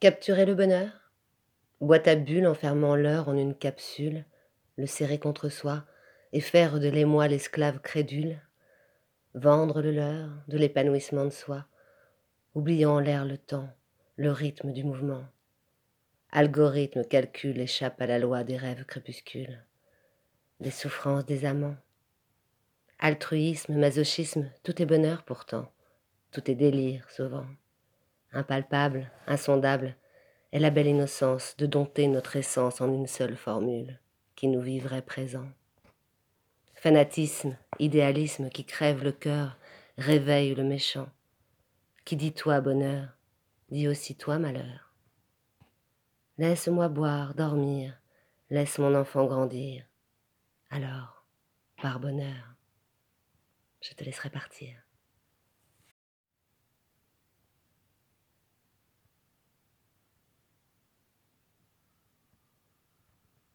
Capturer le bonheur? Boîte à bulles enfermant l'heure en une capsule, le serrer contre soi et faire de l'émoi l'esclave crédule, vendre le leur de l'épanouissement de soi, oubliant l'air le temps, le rythme du mouvement. Algorithme, calcul échappe à la loi des rêves crépuscules, des souffrances des amants. Altruisme, masochisme, tout est bonheur pourtant, tout est délire sauvant. Impalpable, insondable, est la belle innocence de dompter notre essence en une seule formule, qui nous vivrait présent. Fanatisme, idéalisme qui crève le cœur, réveille le méchant. Qui dit toi bonheur, dit aussi toi malheur. Laisse-moi boire, dormir, laisse mon enfant grandir. Alors, par bonheur, je te laisserai partir.